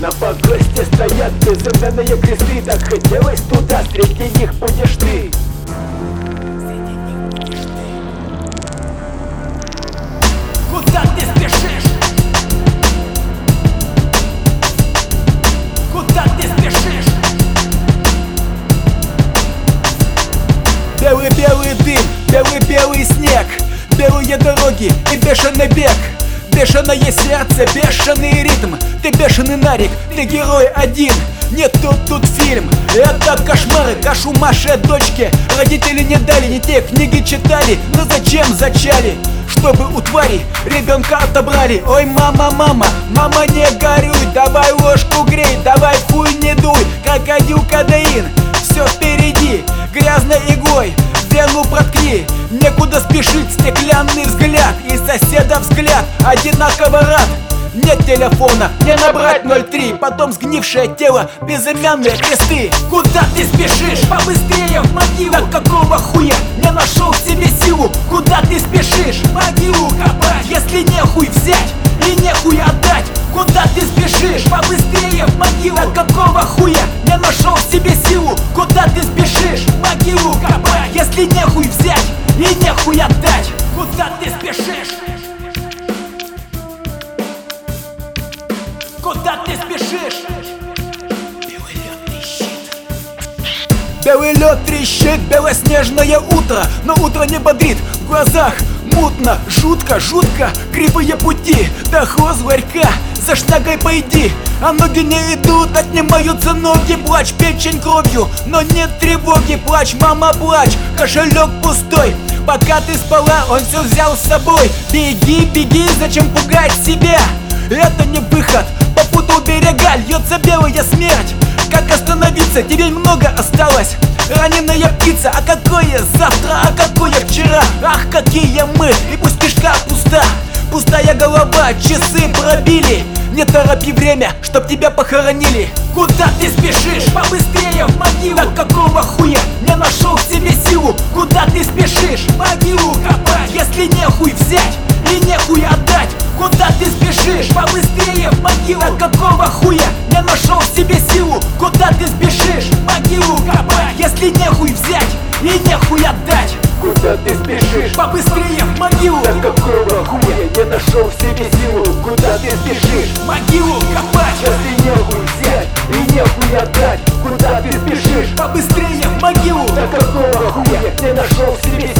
дома гости стоят Безымянные кресты Так хотелось туда, среди них будешь ты Куда ты спешишь? Куда ты спешишь? Белый-белый дым, белый-белый снег Белые дороги и бешеный бег Бешеное сердце, бешеный ритм. Ты бешеный нарик, ты герой один. Не тот тут фильм, это кошмары Кашу Маше дочке Родители не дали, не те книги читали. Но зачем зачали? Чтобы у твари ребенка отобрали. Ой, мама, мама, мама не горюй. Давай ложку грей, давай хуй не дуй. Крокодил кадеин, все впереди. Грязной игой вену проткни Некуда спешить, стеклянный взгляд И соседа взгляд одинаково рад нет телефона, не набрать 03 Потом сгнившее тело, безымянные кресты Куда ты спешишь? Побыстрее в могилу Так какого хуя не нашел в себе силу? Куда ты спешишь? Могилу копать Если нехуй взять и нехуй отдать Куда ты спешишь? Побыстрее в могилу Так какого хуя не нашел в себе силу? Куда ты спешишь? Если нехуй взять и нехуй отдать. Куда ты спешишь? Куда ты спешишь? Белый лед трещит. Белый лед трещит, белоснежное утро. Но утро не бодрит, в глазах мутно Жутко, жутко, кривые пути До хвост за шнагой пойди. А ноги не идут, отнимаются ноги. Плачь печень кровью, но нет тревоги. Плачь, мама, плачь, кошелек пустой. Пока ты спала, он все взял с собой. Беги, беги, зачем пугать себя? Это не выход, попутал берега, льется белая смерть. Как остановиться, тебе много осталось. Раненая птица, а какое завтра, а какое вчера? Ах, какие мы, и пусть кишка пуста Пустая голова, часы пробили Не торопи время, чтоб тебя похоронили Куда ты спешишь? Побыстрее в могилу Так какого хуя не нашел в себе силу? Куда ты спешишь? Могилу копать Если нехуй взять и нехуй отдать Куда ты спешишь? Побыстрее в могилу Так какого хуя не нашел в себе силу? Куда ты спешишь? Могилу копать Если нехуй взять и нехуй отдать Куда ты спешишь? Побыстрее в могилу Так какого хуя не нашел в себе силу? Куда ты спешишь? Могилу копать Если нехуй взять и нехуй отдать Куда ты спешишь? Побыстрее в могилу Так какого хуя не нашел в себе